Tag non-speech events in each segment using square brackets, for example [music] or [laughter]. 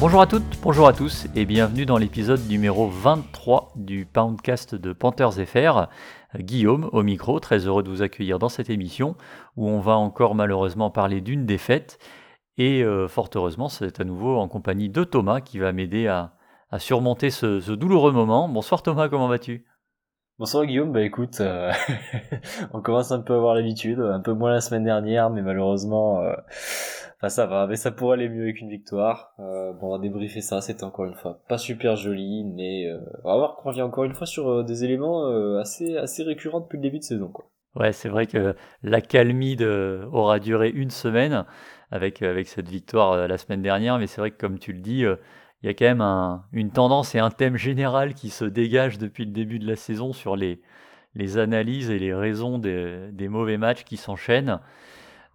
Bonjour à toutes, bonjour à tous et bienvenue dans l'épisode numéro 23 du Poundcast de Panthers FR. Guillaume au micro, très heureux de vous accueillir dans cette émission où on va encore malheureusement parler d'une défaite et euh, fort heureusement c'est à nouveau en compagnie de Thomas qui va m'aider à, surmonter ce, douloureux moment. Bonsoir Thomas, comment vas-tu? Bonsoir Guillaume, bah écoute, euh, [laughs] on commence un peu à avoir l'habitude, un peu moins la semaine dernière, mais malheureusement, euh, ça va, mais ça pourrait aller mieux avec une victoire. Euh, bon, on va débriefer ça, c'était encore une fois pas super joli, mais on va voir qu'on revient encore une fois sur des éléments assez assez récurrents depuis le début de saison. Quoi. Ouais, c'est vrai que l'accalmie de... aura duré une semaine avec, avec cette victoire la semaine dernière, mais c'est vrai que comme tu le dis, il y a quand même une tendance et un thème général qui se dégage depuis le début de la saison sur les, analyses et les raisons des, mauvais matchs qui s'enchaînent.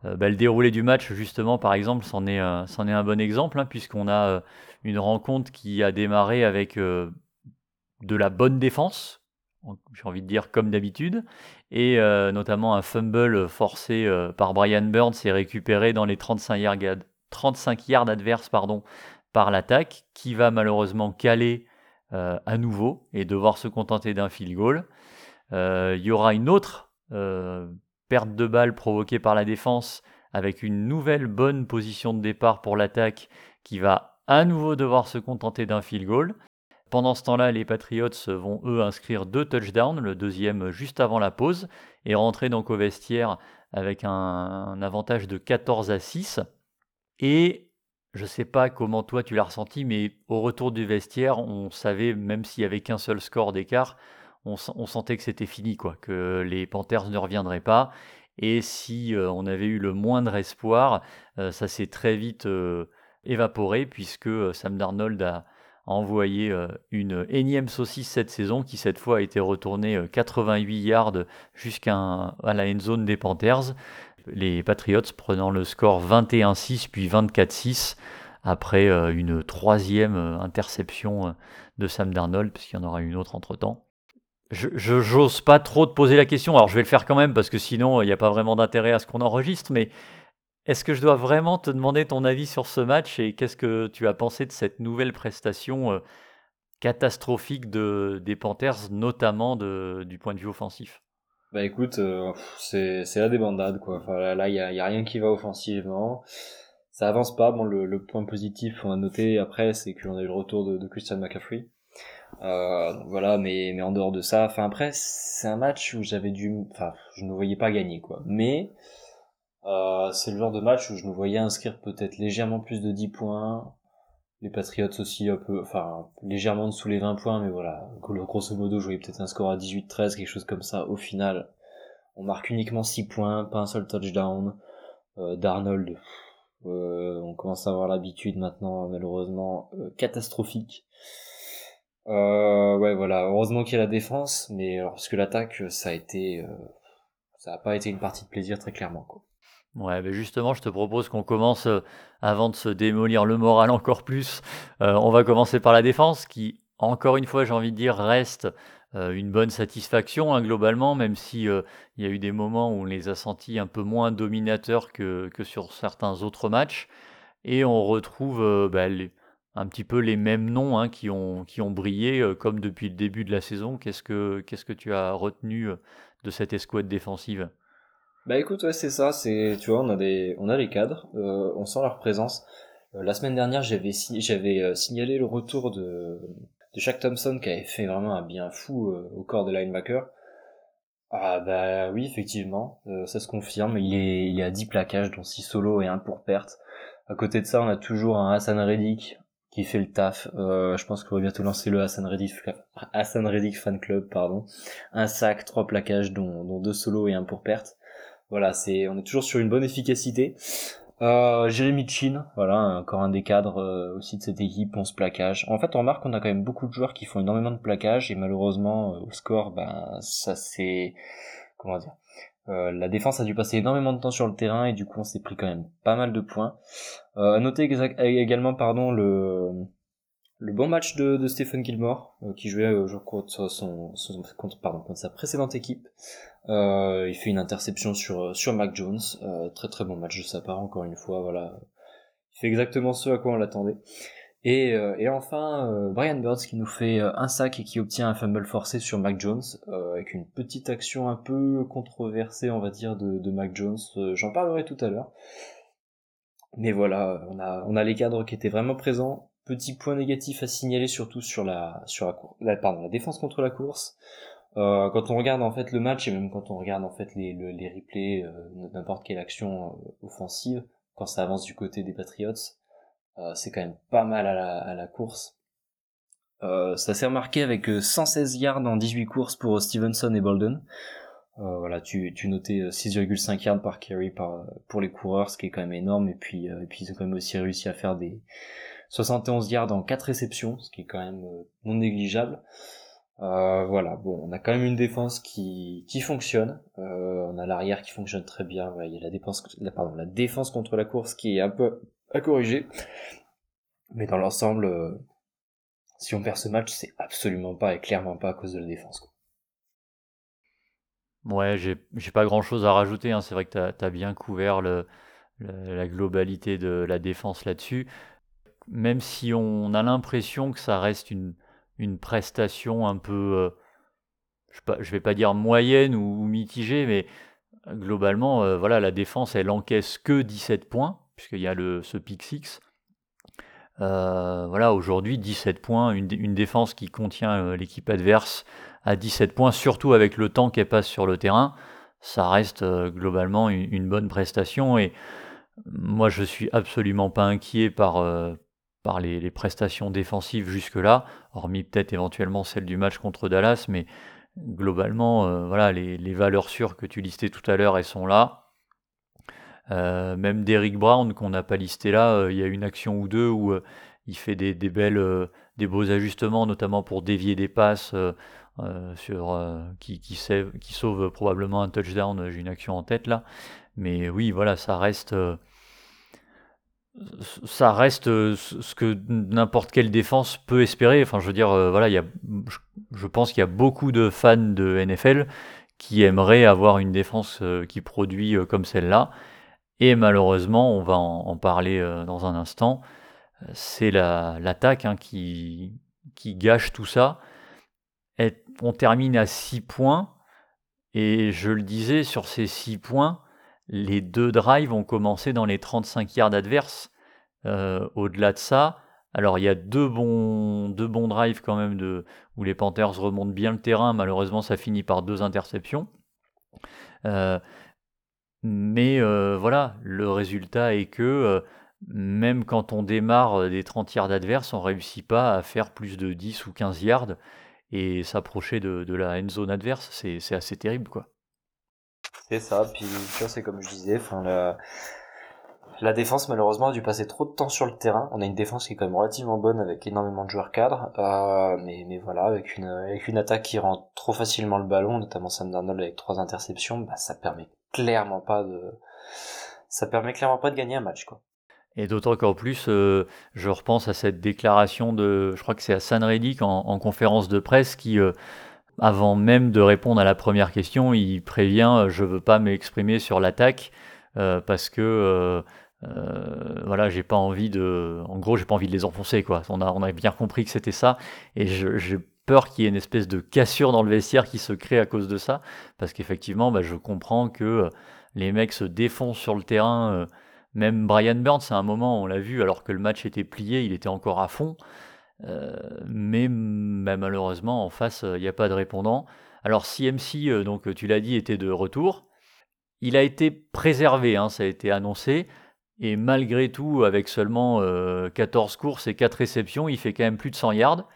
Euh, bah, le déroulé du match, justement, par exemple, c'en est, euh, un bon exemple, hein, puisqu'on a euh, une rencontre qui a démarré avec de la bonne défense, j'ai envie de dire comme d'habitude, et notamment un fumble forcé par Brian Burns et récupéré dans les 35 yards, 35 yards adverses pardon, par l'attaque, qui va malheureusement caler euh, à nouveau et devoir se contenter d'un field goal. Euh, il y aura une autre euh, perte de balle provoquée par la défense avec une nouvelle bonne position de départ pour l'attaque qui va à nouveau devoir se contenter d'un field goal. Pendant ce temps-là, les Patriots vont eux inscrire deux touchdowns, le deuxième juste avant la pause, et rentrer donc au vestiaire avec un, un avantage de 14 à 6. Et je sais pas comment toi tu l'as ressenti, mais au retour du vestiaire, on savait, même s'il y avait qu'un seul score d'écart, on, sentait que c'était fini, quoi, que les Panthers ne reviendraient pas. Et si euh, on avait eu le moindre espoir, euh, ça s'est très vite euh, évaporé, puisque Sam Darnold a, envoyé une énième saucisse cette saison, qui cette fois a été retournée 88 yards jusqu'à la end zone des Panthers les Patriots prenant le score 21-6 puis 24-6 après euh, une troisième euh, interception euh, de Sam Darnold, puisqu'il y en aura une autre entre-temps. Je j'ose pas trop te poser la question, alors je vais le faire quand même, parce que sinon il n'y a pas vraiment d'intérêt à ce qu'on enregistre, mais est-ce que je dois vraiment te demander ton avis sur ce match et qu'est-ce que tu as pensé de cette nouvelle prestation catastrophique de, des Panthers, notamment du point de vue offensif? Bah écoute, euh, c'est la débandade quoi. Enfin là, il y a, y a, rien qui va offensivement. Ça avance pas. Bon, le, le point positif, a noté après, c'est qu'on a eu le retour de, de Christian McCaffrey. Euh, voilà, mais mais en dehors de ça, enfin après, c'est un match où j'avais dû, enfin, je ne voyais pas gagner quoi. Mais euh, c'est le genre de match où je nous voyais inscrire peut-être légèrement plus de 10 points, les Patriots aussi un peu, enfin légèrement sous les 20 points, mais voilà, grosso modo, voyais peut-être un score à 18-13, quelque chose comme ça. Au final, on marque uniquement 6 points, pas un seul touchdown. Euh, Darnold, euh, on commence à avoir l'habitude maintenant, malheureusement, euh, catastrophique. Ouais, voilà, heureusement qu'il y a la défense, mais alors, parce que l'attaque, ça a été, ça n'a pas été une partie de plaisir très clairement, quoi. Ouais, mais justement, je te propose qu'on commence, euh, avant de se démolir le moral encore plus, euh, on va commencer par la défense qui, encore une fois, j'ai envie de dire, reste euh, une bonne satisfaction hein, globalement, même si il y a eu des moments où on les a sentis un peu moins dominateurs que, que sur certains autres matchs. Et on retrouve bah, un petit peu les mêmes noms hein, qui, ont, qui ont brillé comme depuis le début de la saison. Qu'est-ce que, qu'est-ce que tu as retenu de cette escouade défensive? Bah écoute, ouais, c'est ça, c'est, tu vois, on a des, on a les cadres, euh, on sent leur présence. Euh, la semaine dernière, j'avais, j'avais euh, signalé le retour de, de Shaq Thompson qui avait fait vraiment un bien fou au corps de linebacker. Ah bah oui, effectivement, ça se confirme. Il est, il est à 10 plaquages, dont 6 solos et 1 pour perte. À côté de ça, on a toujours un Hassan Reddick qui fait le taf. je pense qu'on va bientôt lancer le Hassan Reddick, Hassan Reddick fan club, pardon. Un sac, 3 plaquages, dont, dont 2 solos et 1 pour perte. Voilà, c'est, on est toujours sur une bonne efficacité. Euh, Jérémy Chin, voilà, encore un des cadres euh, aussi de cette équipe, 11 plaquages. En fait, on remarque qu'on a quand même beaucoup de joueurs qui font énormément de plaquages et malheureusement, euh, au score, ben, ça c'est, comment dire, la défense a dû passer énormément de temps sur le terrain et du coup on s'est pris quand même pas mal de points. à noter également pardon le bon match de, Stephen Gilmore, qui jouait, crois, son, son, contre, pardon, contre sa précédente équipe. Euh, il fait une interception sur, sur Mac Jones. très très bon match de sa part, encore une fois. Voilà. Il fait exactement ce à quoi on l'attendait. Et, et enfin, Brian Birds qui nous fait un sac et qui obtient un fumble forcé sur Mac Jones, avec une petite action un peu controversée, on va dire, de, de Mac Jones. J'en parlerai tout à l'heure. Mais voilà, on a, on a les cadres qui étaient vraiment présents. Petit point négatif à signaler surtout sur la sur la, la pardon la défense contre la course. Euh, quand on regarde en fait le match et même quand on regarde en fait les les replays euh, n'importe quelle action euh, offensive quand ça avance du côté des Patriots, euh, c'est quand même pas mal à la, à la course. ça s'est remarqué avec 116 yards en 18 courses pour Stevenson et Bolden. voilà, tu, tu notais 6,5 yards par carry par, pour les coureurs, ce qui est quand même énorme. Et puis, et puis ils ont quand même aussi réussi à faire des, 71 yards en 4 réceptions, ce qui est quand même euh, non négligeable. Euh, voilà, bon, on a quand même une défense qui, qui fonctionne. Euh, on a l'arrière qui fonctionne très bien. il y a la défense, la, pardon, la défense contre la course qui est un peu à corriger. Mais dans l'ensemble, si on perd ce match, c'est absolument pas et clairement pas à cause de la défense. Quoi. Ouais, j'ai, pas grand chose à rajouter. Hein. C'est vrai que tu as, bien couvert le, la globalité de la défense là-dessus même si on a l'impression que ça reste une, une prestation un peu, euh, je ne vais pas dire moyenne ou, mitigée, mais globalement, euh, voilà, la défense, elle encaisse que 17 points, puisqu'il y a ce pick 6. Euh, voilà, aujourd'hui, 17 points, une, une, défense qui contient l'équipe adverse à 17 points, surtout avec le temps qu'elle passe sur le terrain, ça reste globalement une, une, bonne prestation. Et moi, je suis absolument pas inquiet par, par les, prestations défensives jusque-là, hormis peut-être éventuellement celle du match contre Dallas, mais globalement, euh, voilà, les, valeurs sûres que tu listais tout à l'heure, elles sont là. Euh, même Derrick Brown, qu'on n'a pas listé là, euh, il y a une action ou deux où il fait des, belles, des beaux ajustements, notamment pour dévier des passes sur, qui, qui, qui sauve probablement un touchdown. J'ai une action en tête là. Mais oui, voilà, ça reste ça reste euh, ce que n'importe quelle défense peut espérer. Enfin, je veux dire, euh, voilà, il y a, je pense qu'il y a beaucoup de fans de NFL qui aimeraient avoir une défense euh, qui produit comme celle-là. Et malheureusement, on va en, parler dans un instant, c'est l'attaque hein, qui, qui gâche tout ça. On termine à 6 points. Et je le disais, sur ces 6 points, les deux drives ont commencé dans les 35 yards adverses. Euh, au-delà de ça, alors il y a deux bons, drives quand même où les Panthers remontent bien le terrain. Malheureusement, ça finit par deux interceptions. Euh, mais euh, voilà, le résultat est que même quand on démarre des 30 yards adverses, on ne réussit pas à faire plus de 10 ou 15 yards et s'approcher de, la end zone adverse. C'est assez terrible, quoi. C'est ça, puis tu vois, c'est comme je disais, la, la défense malheureusement a dû passer trop de temps sur le terrain. On a une défense qui est quand même relativement bonne avec énormément de joueurs cadres, euh, mais, mais voilà, avec une, avec une attaque qui rend trop facilement le ballon, notamment Sam Darnold avec trois interceptions, bah, ça permet clairement pas de, ça permet clairement pas de gagner un match, quoi. Et d'autant qu'en plus, euh, je repense à cette déclaration de, je crois que c'est à San Reddick en, conférence de presse qui, euh, avant même de répondre à la première question, il prévient euh, je veux pas m'exprimer sur l'attaque euh, parce que euh, voilà, j'ai pas envie de, en gros, j'ai pas envie de les enfoncer quoi. On a, on a bien compris que c'était ça, et j'ai peur qu'il y ait une espèce de cassure dans le vestiaire qui se crée à cause de ça, parce qu'effectivement, bah, je comprends que les mecs se défoncent sur le terrain. même Brian Burns, à un moment, on l'a vu, alors que le match était plié, il était encore à fond. Euh, mais, malheureusement, en face, il n'y a pas de répondant. Alors CMC, euh, donc tu l'as dit, était de retour. Il a été préservé, hein, ça a été annoncé. Et malgré tout, avec seulement 14 euh, courses et 4 réceptions, il fait quand même plus de 100 yards.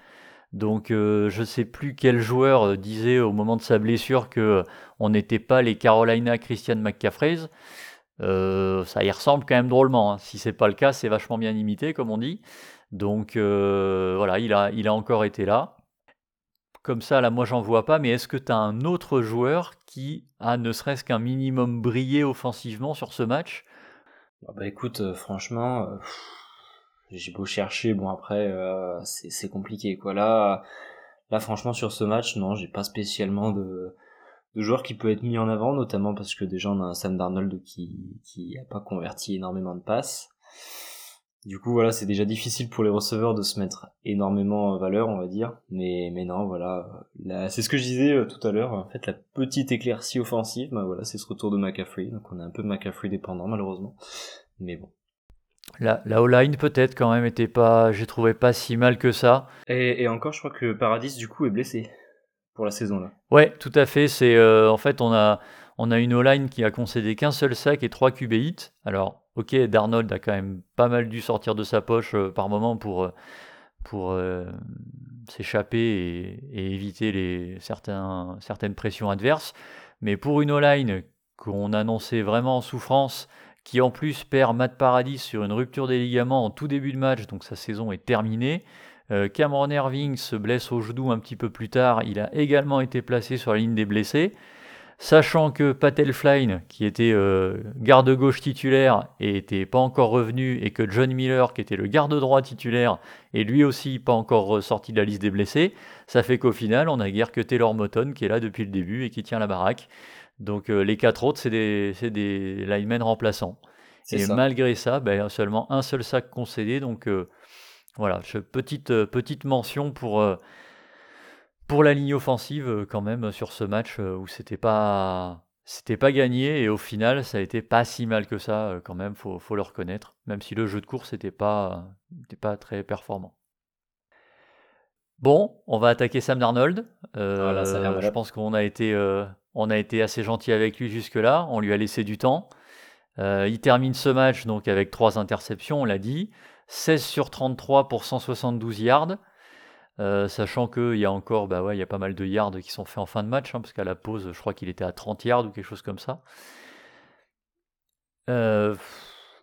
Donc je ne sais plus quel joueur disait au moment de sa blessure que on n'était pas les Carolina Christian McCaffrey. ça y ressemble quand même drôlement. Hein. Si c'est pas le cas, c'est vachement bien imité, comme on dit. Donc euh, voilà, il a, encore été là. comme ça, là, moi, j'en vois pas, mais est-ce que tu as un autre joueur qui a ne serait-ce qu'un minimum brillé offensivement sur ce match? Bah, bah, écoute, euh, franchement, euh, j'ai beau chercher, bon après, c'est compliqué. Là, là, franchement, sur ce match, non, j'ai pas spécialement de, joueurs qui peut être mis en avant, notamment parce que déjà on a un Sam Darnold qui, qui a pas converti énormément de passes. Du coup, voilà, c'est déjà difficile pour les receveurs de se mettre énormément en valeur, on va dire. Mais, mais non, voilà. c'est ce que je disais euh, tout à l'heure. En fait, la petite éclaircie offensive, bah voilà, c'est ce retour de McCaffrey. Donc, on est un peu McCaffrey dépendant, malheureusement. Mais bon. La, la O-line, peut-être, quand même, était pas, j'ai trouvé pas si mal que ça. Et, et encore, je crois que Paradis, du coup, est blessé pour la saison, là. Ouais, tout à fait. C'est, euh, en fait, on a, on a une O-line qui a concédé qu'un seul sac et trois QB hits. Alors, ok, Darnold a quand même pas mal dû sortir de sa poche euh, par moment pour, euh, euh, s'échapper et, éviter certaines pressions adverses. Mais pour une O-line qu'on annonçait vraiment en souffrance, qui en plus perd Matt Paradis sur une rupture des ligaments en tout début de match, donc sa saison est terminée. Cameron Irving se blesse au genou un petit peu plus tard, il a également été placé sur la ligne des blessés. Sachant que Patel Flyne, qui était euh, garde-gauche titulaire et n'était pas encore revenu, et que John Miller, qui était le garde-droit titulaire, est lui aussi pas encore sorti de la liste des blessés, ça fait qu'au final, on a guère que Taylor Moton qui est là depuis le début et qui tient la baraque. Donc euh, les quatre autres, c'est des, des linemen remplaçants. Et malgré ça, ben, seulement un seul sac concédé. Donc euh, voilà, petite, petite mention pour pour la ligne offensive euh, quand même sur ce match euh, où c'était pas c'était pas gagné et au final ça a été pas si mal que ça euh, quand même faut, faut le reconnaître même si le jeu de course n'était pas pas très performant. Bon on va attaquer Sam Darnold. Je pense qu'on a été on a été assez gentil avec lui jusque là on lui a laissé du temps. Il termine ce match donc avec trois interceptions on l'a dit. 16 sur 33 pour 172 yards euh, sachant qu'il y a encore, bah ouais, il y a pas mal de yards qui sont faits en fin de match, hein, parce qu'à la pause, je crois qu'il était à 30 yards ou quelque chose comme ça. Euh,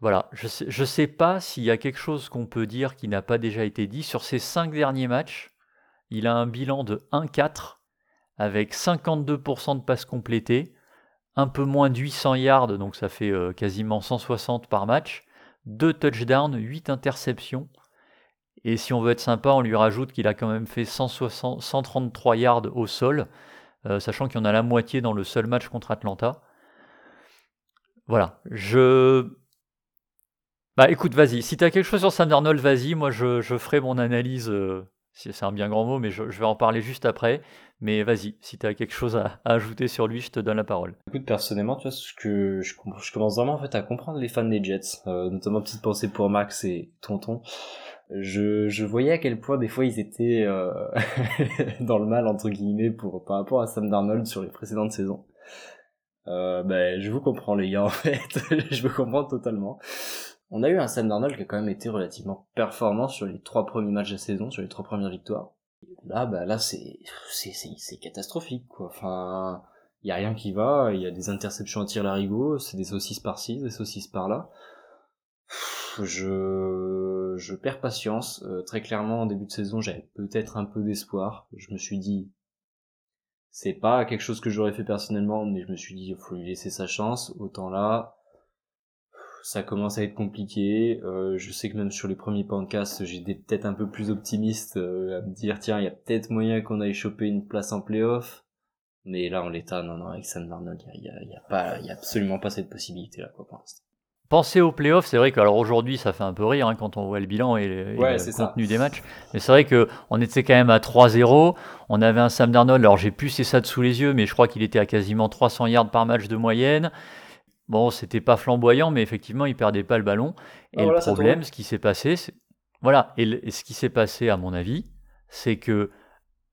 voilà, je sais, je sais pas s'il y a quelque chose qu'on peut dire qui n'a pas déjà été dit. Sur ces 5 derniers matchs, il a un bilan de 1-4 avec 52% de passes complétées, un peu moins de 800 yards, donc ça fait euh, quasiment 160 par match, 2 touchdowns, 8 interceptions. Et si on veut être sympa, on lui rajoute qu'il a quand même fait 133 yards au sol, euh, sachant qu'il y en a la moitié dans le seul match contre Atlanta. Voilà, je... Bah écoute, vas-y, si tu as quelque chose sur Sam Darnold, vas-y, moi je, ferai mon analyse, euh, c'est un bien grand mot, mais je, vais en parler juste après. Mais vas-y, si tu as quelque chose à, ajouter sur lui, je te donne la parole. Écoute, personnellement, tu vois, ce que je, commence vraiment en fait à comprendre les fans des Jets, euh, notamment petite pensée pour Max et Tonton je, je voyais à quel point des fois ils étaient euh, [laughs] dans le mal entre guillemets pour par rapport à Sam Darnold sur les précédentes saisons. Euh, ben je vous comprends les gars en [laughs] fait, je vous comprends totalement. On a eu un Sam Darnold qui a quand même été relativement performant sur les trois premiers matchs de saison, sur les trois premières victoires. Là, bah là c'est c'est c'est catastrophique quoi. Enfin, il y a rien qui va, il y a des interceptions à tir larigot, c'est des saucisses par-ci, des saucisses par-là je, perds patience. Euh, très clairement, en début de saison, j'avais peut-être un peu d'espoir. Je me suis dit, c'est pas quelque chose que j'aurais fait personnellement, mais je me suis dit, il faut lui laisser sa chance. Autant là, ça commence à être compliqué. Euh, je sais que même sur les premiers podcasts, j'étais peut-être un peu plus optimiste euh, à me dire, tiens, il y a peut-être moyen qu'on aille choper une place en playoff. Mais là, en l'état, non, non, avec Sam Darnold, il y a, y, pas, a absolument pas cette possibilité-là, quoi, pour l'instant. Penser aux playoffs, c'est vrai qu'alors aujourd'hui ça fait un peu rire hein, quand on voit le bilan et, le, contenu des matchs. Mais c'est vrai qu'on était quand même à 3-0. On avait un Sam Darnold, alors j'ai plus ces stats sous les yeux, mais je crois qu'il était à quasiment 300 yards par match de moyenne. Bon, c'était pas flamboyant, mais effectivement il perdait pas le ballon. Et ah, le problème, ce qui s'est passé, c'est voilà. Et, ce qui s'est passé, à mon avis, c'est que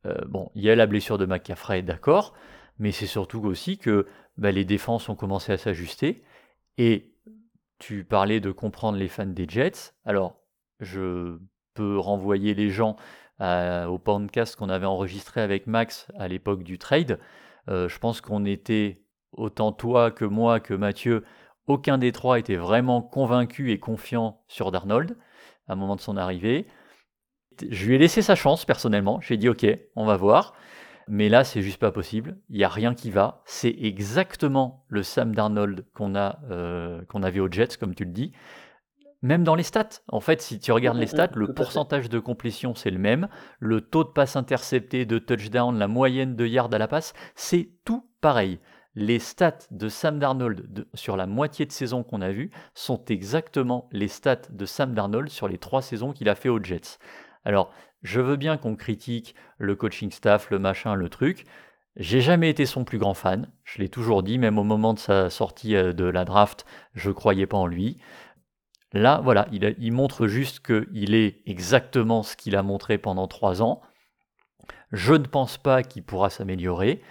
euh, bon, il y a la blessure de McCaffrey, d'accord, mais c'est surtout aussi que bah, les défenses ont commencé à s'ajuster et tu parlais de comprendre les fans des Jets. Alors, je peux renvoyer les gens au podcast qu'on avait enregistré avec Max à l'époque du trade. Euh, je pense qu'on était, autant toi que moi que Mathieu, aucun des trois était vraiment convaincu et confiant sur Darnold à moment de son arrivée. Je lui ai laissé sa chance personnellement. J'ai dit ok, on va voir. Mais là, c'est juste pas possible. Il n'y a rien qui va. C'est exactement le Sam Darnold qu'on a, euh, qu'on avait aux Jets, comme tu le dis. Même dans les stats. En fait, si tu regardes les stats, le pourcentage de complétion, c'est le même. Le taux de passe intercepté, de touchdown, la moyenne de yards à la passe, c'est tout pareil. Les stats de Sam Darnold sur la moitié de saison qu'on a vue sont exactement les stats de Sam Darnold sur les trois saisons qu'il a fait aux Jets. Alors, je veux bien qu'on critique le coaching staff, le machin, le truc. J'ai jamais été son plus grand fan. Je l'ai toujours dit, même au moment de sa sortie euh, de la draft, je croyais pas en lui. Là, voilà, il, montre juste qu'il est exactement ce qu'il a montré pendant trois ans. Je ne pense pas qu'il pourra s'améliorer.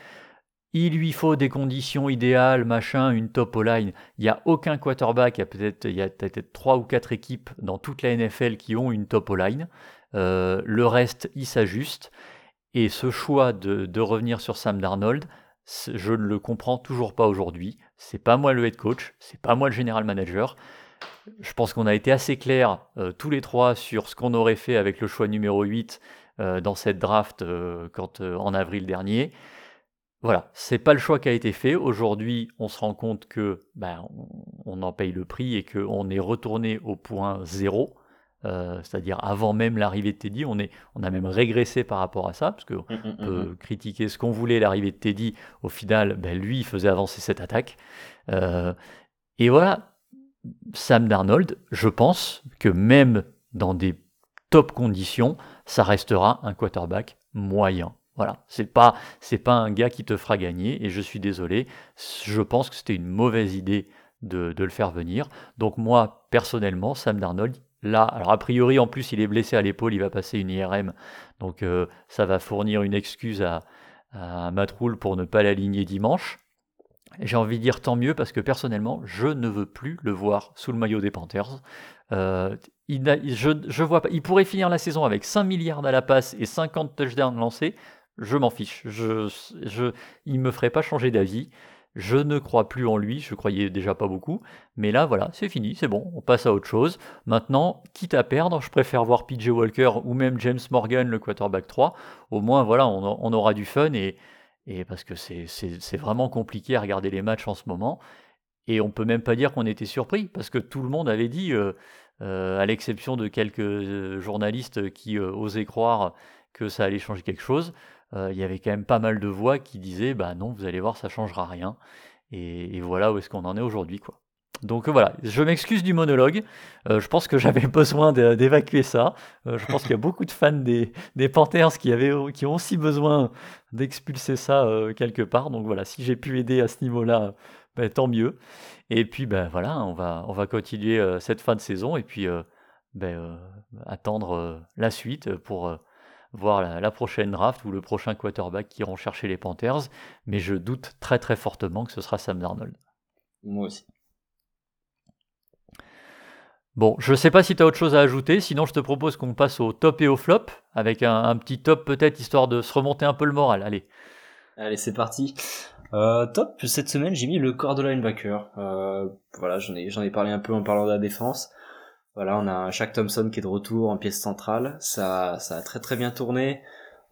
Il lui faut des conditions idéales, machin, une top line. Il n'y a aucun quarterback, il y a peut-être peut trois ou quatre équipes dans toute la NFL qui ont une top line. Euh, le reste, il s'ajuste. Et ce choix de, revenir sur Sam Darnold, je ne le comprends toujours pas aujourd'hui. C'est pas moi le head coach, c'est pas moi le general manager. Je pense qu'on a été assez clairs euh, tous les trois sur ce qu'on aurait fait avec le choix numéro 8 euh, dans cette draft quand, en avril dernier. Voilà, c'est pas le choix qui a été fait. Aujourd'hui, on se rend compte que ben, on, en paye le prix et qu'on est retourné au point zéro. Euh, c'est-à-dire avant même l'arrivée de Teddy, on, est, on a même régressé par rapport à ça, parce qu'on mmh, mmh, peut mmh, critiquer ce qu'on voulait, l'arrivée de Teddy, au final, ben, lui, il faisait avancer cette attaque. Euh, et voilà, Sam Darnold, je pense que même dans des top conditions, ça restera un quarterback moyen. Voilà, c'est pas c'est pas un gars qui te fera gagner et je suis désolé, je pense que c'était une mauvaise idée de, de, le faire venir. Donc moi personnellement, Sam Darnold, là, alors a priori en plus il est blessé à l'épaule, il va passer une IRM, donc euh, ça va fournir une excuse à, Matroul pour ne pas l'aligner dimanche. J'ai envie de dire tant mieux parce que personnellement, je ne veux plus le voir sous le maillot des Panthers. Euh, il je, vois pas, pourrait finir la saison avec 5 milliards à la passe et 50 touchdowns lancés. Je m'en fiche. Il me ferait pas changer d'avis. Je ne crois plus en lui, je croyais déjà pas beaucoup, mais là voilà, c'est fini, c'est bon, on passe à autre chose. Maintenant, quitte à perdre, je préfère voir PJ Walker ou même James Morgan, le quarterback 3. Au moins, voilà, on, aura du fun et, parce que c'est vraiment compliqué à regarder les matchs en ce moment. Et on peut même pas dire qu'on était surpris, parce que tout le monde avait dit, euh, euh, à l'exception de quelques euh, journalistes qui osaient croire que ça allait changer quelque chose, il y avait quand même pas mal de voix qui disaient bah non, vous allez voir, ça changera rien. Et, voilà où est-ce qu'on en est aujourd'hui, quoi. Donc voilà, je m'excuse du monologue. je pense que [laughs] j'avais besoin d'évacuer ça. je pense qu'il y a beaucoup de fans des, Panthers qui, avaient, qui ont aussi besoin d'expulser ça quelque part. Donc voilà, si j'ai pu aider à ce niveau-là, ben, tant mieux. Et puis ben voilà, on va, on va continuer cette fin de saison et puis ben, attendre la suite pour voir la, prochaine draft ou le prochain quarterback qui iront chercher les Panthers, mais je doute très très fortement que ce sera Sam Darnold. Moi aussi. Bon, je ne sais pas si tu as autre chose à ajouter, sinon je te propose qu'on passe au top et au flop, avec un, petit top peut-être histoire de se remonter un peu le moral. Allez. Allez, c'est parti. Euh, top, cette semaine j'ai mis le corps de linebacker. Euh, voilà, j'en ai, j'en ai parlé un peu en parlant de la défense. Voilà, on a Shaq Thompson qui est de retour en pièce centrale. Ça, ça a très très bien tourné.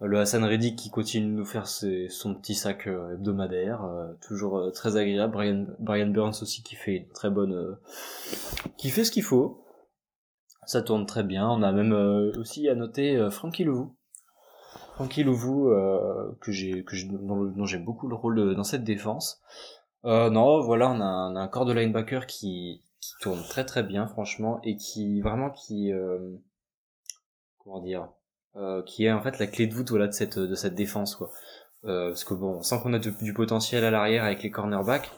Le Hassan Reddick qui continue de nous faire son petit sac euh, hebdomadaire, euh, toujours euh, très agréable. Brian, Brian Burns aussi qui fait une très bonne, qui fait ce qu'il faut. Ça tourne très bien. On a même aussi à noter Frankie Louvou. Frankie Louvou que j'ai, que dont, j'aime beaucoup le rôle dans cette défense. non, voilà, on a un corps de linebacker qui, qui tourne très très bien franchement et qui vraiment qui euh, comment dire euh, qui est en fait la clé de voûte voilà de cette de cette défense quoi. Euh, parce que bon sans qu'on a du potentiel à l'arrière avec les cornerbacks.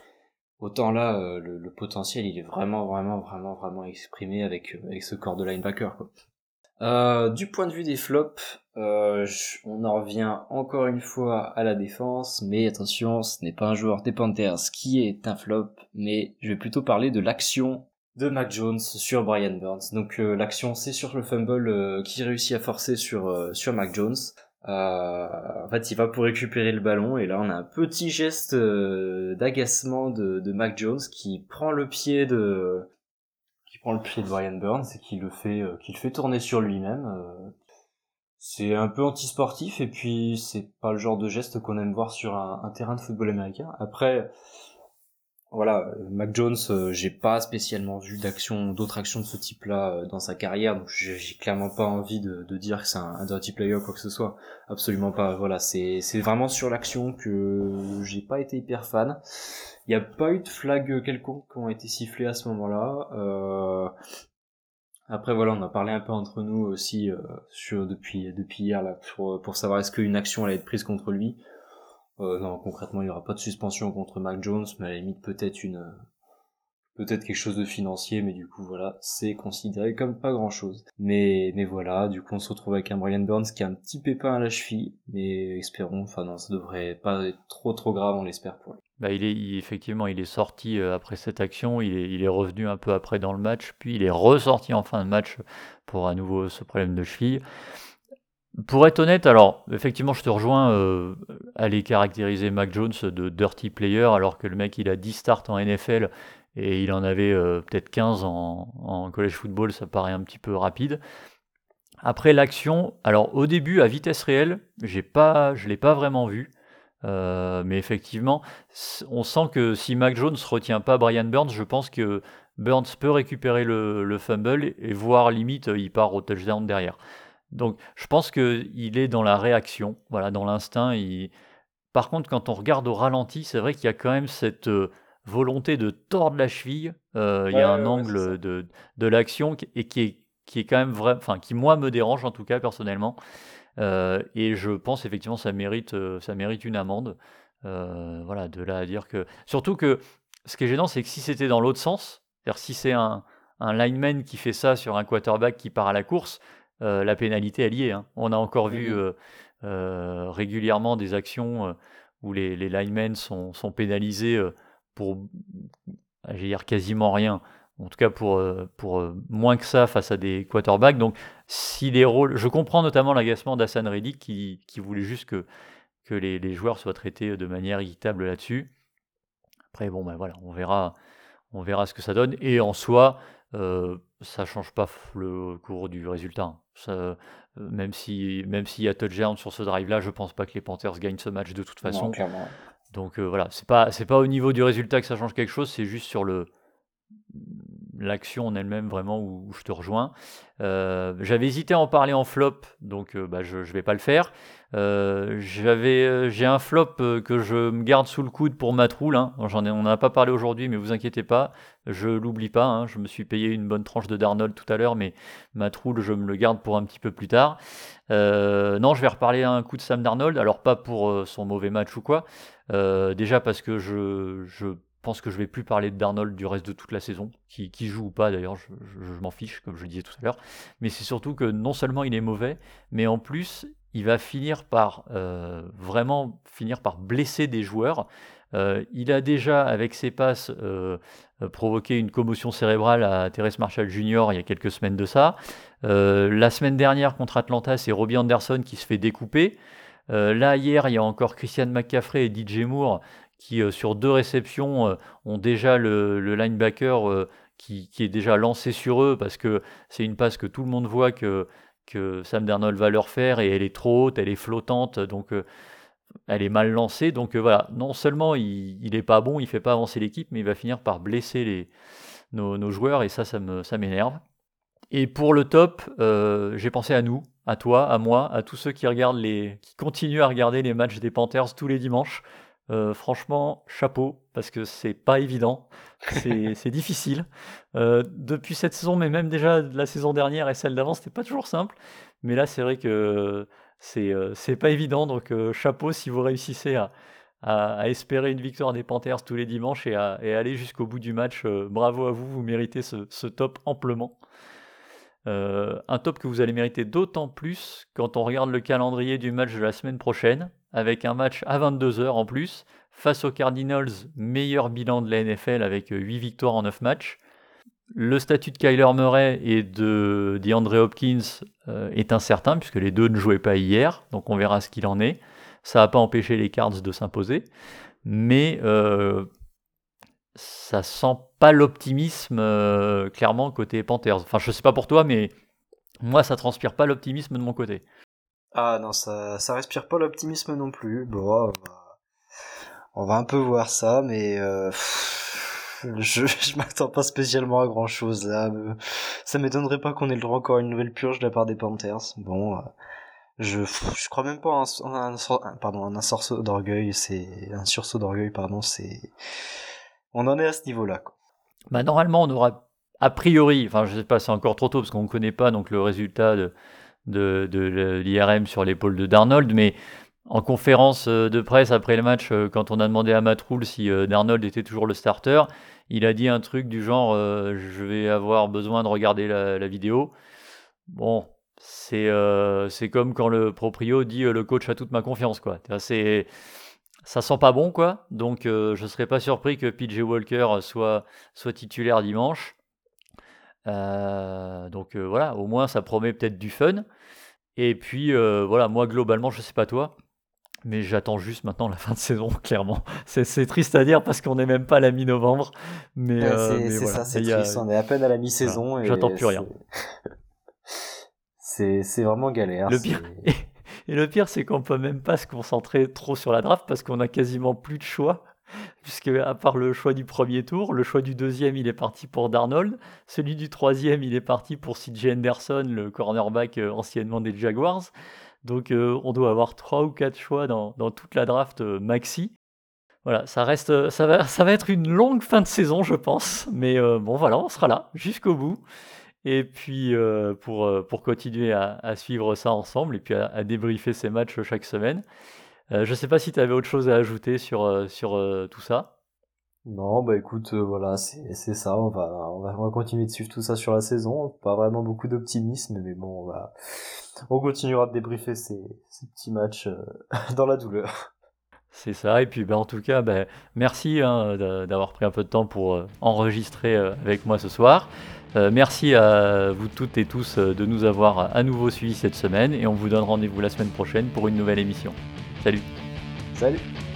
Autant là le, le, potentiel il est vraiment vraiment vraiment vraiment exprimé avec avec ce corps de linebacker quoi euh, du point de vue des flops, euh, on en revient encore une fois à la défense, mais attention, ce n'est pas un joueur des Panthers qui est un flop, mais je vais plutôt parler de l'action de Mac Jones sur Brian Burns. Donc euh, l'action c'est sur le fumble qui réussit à forcer sur sur Mac Jones. en fait, il va pour récupérer le ballon et là on a un petit geste d'agacement de, de Mac Jones qui prend le pied de prend le pied de Brian Burns et qui le fait, euh, qui le fait tourner sur lui-même. Euh. C'est un peu antisportif et puis c'est pas le genre de geste qu'on aime voir sur un, un terrain de football américain. Après, voilà, euh, Mac Jones, euh, j'ai pas spécialement vu d'action, d'autres actions de ce type-là euh, dans sa carrière, donc j'ai clairement pas envie de, dire que c'est un, dirty player ou quoi que ce soit. Absolument pas. Voilà, c'est c'est vraiment sur l'action que j'ai pas été hyper fan. Il n'y a pas eu de flag quelconque qui ont été sifflés à ce moment-là. Après voilà, on a parlé un peu entre nous aussi sur depuis depuis hier là pour savoir est-ce qu'une action allait être prise contre lui. Euh, non, concrètement, il n'y aura pas de suspension contre Mac Jones, mais à la limite peut-être une, peut-être quelque chose de financier, mais du coup voilà, c'est considéré comme pas grand-chose. Mais mais voilà, du coup on se retrouve avec un Brian Burns qui a un petit pépin à la cheville, mais espérons, enfin non, ça devrait pas être trop trop grave, on l'espère pour lui. Bah, il est effectivement il est sorti euh, après cette action, il est, il est revenu un peu après dans le match, puis il est ressorti en fin de match pour à nouveau ce problème de cheville. Pour être honnête, alors effectivement, je te rejoins euh, à les caractériser Mac Jones de dirty player, alors que le mec il a 10 starts en NFL et il en avait euh, peut-être 15 en, en, college football, ça paraît un petit peu rapide. Après l'action, alors au début à vitesse réelle, j'ai pas, je l'ai pas vraiment vu, euh, mais effectivement, on sent que si Mac Jones retient pas Brian Burns, je pense que Burns peut récupérer le, le fumble et voir limite il part au touchdown derrière. Donc je pense qu'il est dans la réaction, voilà, dans l'instinct. Par contre, quand on regarde au ralenti, c'est vrai qu'il y a quand même cette euh, volonté de tordre la cheville. Euh, il y a un angle de, de l'action et qui est, qui est quand même vrai, enfin qui moi me dérange en tout cas personnellement. Euh, et je pense effectivement ça mérite, ça mérite une amende. voilà, de là à dire que. Surtout que ce qui est gênant, c'est que si c'était dans l'autre sens, c'est-à-dire si c'est un, un lineman qui fait ça sur un quarterback qui part à la course, euh, la pénalité est. Hein. On a encore vu euh, euh, régulièrement des actions où les, les linemen sont, sont pénalisés pour dire quasiment rien. En tout cas pour, pour moins que ça face à des quarterbacks. Donc si les rôles. Je comprends notamment l'agacement d'Hassan Reddick qui, qui, voulait juste que, que les, les, joueurs soient traités de manière équitable là-dessus. Après, bon, ben voilà, on verra, on verra ce que ça donne. Et en soi, euh, ça change pas le cours du résultat. Ça, même si même s'il y a touchdown sur ce drive-là, je pense pas que les Panthers gagnent ce match de toute façon. Donc euh, voilà, c'est pas c'est pas au niveau du résultat que ça change quelque chose, c'est juste sur le l'action en elle-même vraiment où, je te rejoins. Euh, j'avais hésité à en parler en flop, donc euh, bah, je ne vais pas le faire. Euh, j'ai un flop que je me garde sous le coude pour Matroul. Hein. J'en ai, on n'en a pas parlé aujourd'hui, mais vous inquiétez pas, je l'oublie pas. Hein. Je me suis payé une bonne tranche de Darnold tout à l'heure, mais Matroul, je me le garde pour un petit peu plus tard. non, je vais reparler un coup de Sam Darnold. Alors pas pour son mauvais match ou quoi. déjà parce que je pense que je vais plus parler de Darnold du reste de toute la saison, qui, joue ou pas d'ailleurs, je, m'en fiche, comme je disais tout à l'heure. Mais c'est surtout que non seulement il est mauvais, mais en plus, il va finir par euh, vraiment finir par blesser des joueurs. Euh, il a déjà, avec ses passes, euh, provoqué une commotion cérébrale à Terrence Marshall Jr. il y a quelques semaines de ça. la semaine dernière contre Atlanta, c'est Robbie Anderson qui se fait découper. là, hier, il y a encore Christian McCaffrey et DJ Moore qui, euh, sur deux réceptions, euh, ont déjà le, linebacker euh, qui, est déjà lancé sur eux parce que c'est une passe que tout le monde voit que, Sam Darnold va leur faire et elle est trop haute, elle est flottante, donc elle est mal lancée. Donc voilà, non seulement il n'est pas bon, il fait pas avancer l'équipe, mais il va finir par blesser les, nos, joueurs et ça, ça m'énerve. Et pour le top, j'ai pensé à nous, à toi, à moi, à tous ceux qui regardent les, qui continuent à regarder les matchs des Panthers tous les dimanches. Euh, franchement, chapeau, parce que c'est pas évident, c'est [laughs] difficile. Euh, depuis cette saison, mais même déjà la saison dernière et celle d'avant, c'était pas toujours simple. Mais là, c'est vrai que c'est euh, pas évident, donc chapeau si vous réussissez à, à, espérer une victoire des Panthers tous les dimanches et à, et aller jusqu'au bout du match. bravo à vous, vous méritez ce, ce top amplement. un top que vous allez mériter d'autant plus quand on regarde le calendrier du match de la semaine prochaine avec un match à 22h en plus, face aux Cardinals, meilleur bilan de la NFL avec 8 victoires en 9 matchs. Le statut de Kyler Murray et de DeAndre Hopkins euh, est incertain puisque les deux ne jouaient pas hier, donc on verra ce qu'il en est. Ça n'a pas empêché les Cards de s'imposer, mais euh, ça sent pas l'optimisme euh, clairement côté Panthers. Enfin, je sais pas pour toi, mais moi ça transpire pas l'optimisme de mon côté. Ah non, ça, ça respire pas l'optimisme non plus. Bon, on va, un peu voir ça, mais euh, je, [laughs] je m'attends pas spécialement à grand chose là. Ça m'étonnerait pas qu'on ait le droit encore à une nouvelle purge de la part des Panthers. Bon, euh, je, je crois même pas en un, pardon, un sursaut d'orgueil, c'est un sursaut d'orgueil, pardon, c'est on en est à ce niveau-là. Bah normalement, on aura a priori, enfin je sais pas, c'est encore trop tôt parce qu'on ne connaît pas donc le résultat de, de, l'IRM sur l'épaule de Darnold, mais en conférence euh, de presse après le match, euh, quand on a demandé à Matt Rule si euh, Darnold était toujours le starter, il a dit un truc du genre je vais avoir besoin de regarder la, vidéo. Bon, c'est comme quand le proprio dit le coach a toute ma confiance quoi. C'est ça sent pas bon quoi. Donc je serais pas surpris que PJ Walker soit soit titulaire dimanche. Euh, donc euh, voilà, au moins ça promet peut-être du fun. Et puis euh, voilà, moi globalement, je sais pas toi, mais j'attends juste maintenant la [laughs] fin de saison, clairement. C'est triste à dire parce qu'on n'est même pas à la mi-novembre. Mais, c'est ça, c'est triste. On est à peine à la mi-saison. J'attends plus rien. [laughs] c'est vraiment galère. Le pire. [laughs] Et, le pire, c'est qu'on peut même pas se concentrer trop sur la draft parce qu'on a quasiment plus de choix [laughs] puisque à part le choix du premier tour, le choix du deuxième, il est parti pour Darnold, celui du troisième, il est parti pour CJ Anderson, le cornerback euh, anciennement des Jaguars. Donc euh, on doit avoir trois ou quatre choix dans, toute la draft euh, maxi. Voilà, ça reste, ça va, ça va être une longue fin de saison, je pense. Mais bon, voilà, on sera là jusqu'au bout. Et puis pour, pour continuer à, suivre ça ensemble et puis à débriefer ces matchs chaque semaine. Euh, je ne sais pas si tu avais autre chose à ajouter sur, euh, sur euh, tout ça. Non, bah écoute, voilà, c'est ça, on va, on, va, on va continuer de suivre tout ça sur la saison. Pas vraiment beaucoup d'optimisme, mais bon, on, va, on continuera de débriefer ces, ces petits matchs [laughs] dans la douleur. C'est ça, et puis ben, en tout cas, ben, merci hein, d'avoir pris un peu de temps pour enregistrer avec moi ce soir. merci à vous toutes et tous de nous avoir à nouveau suivis cette semaine, et on vous donne rendez-vous la semaine prochaine pour une nouvelle émission. Salut. Salut.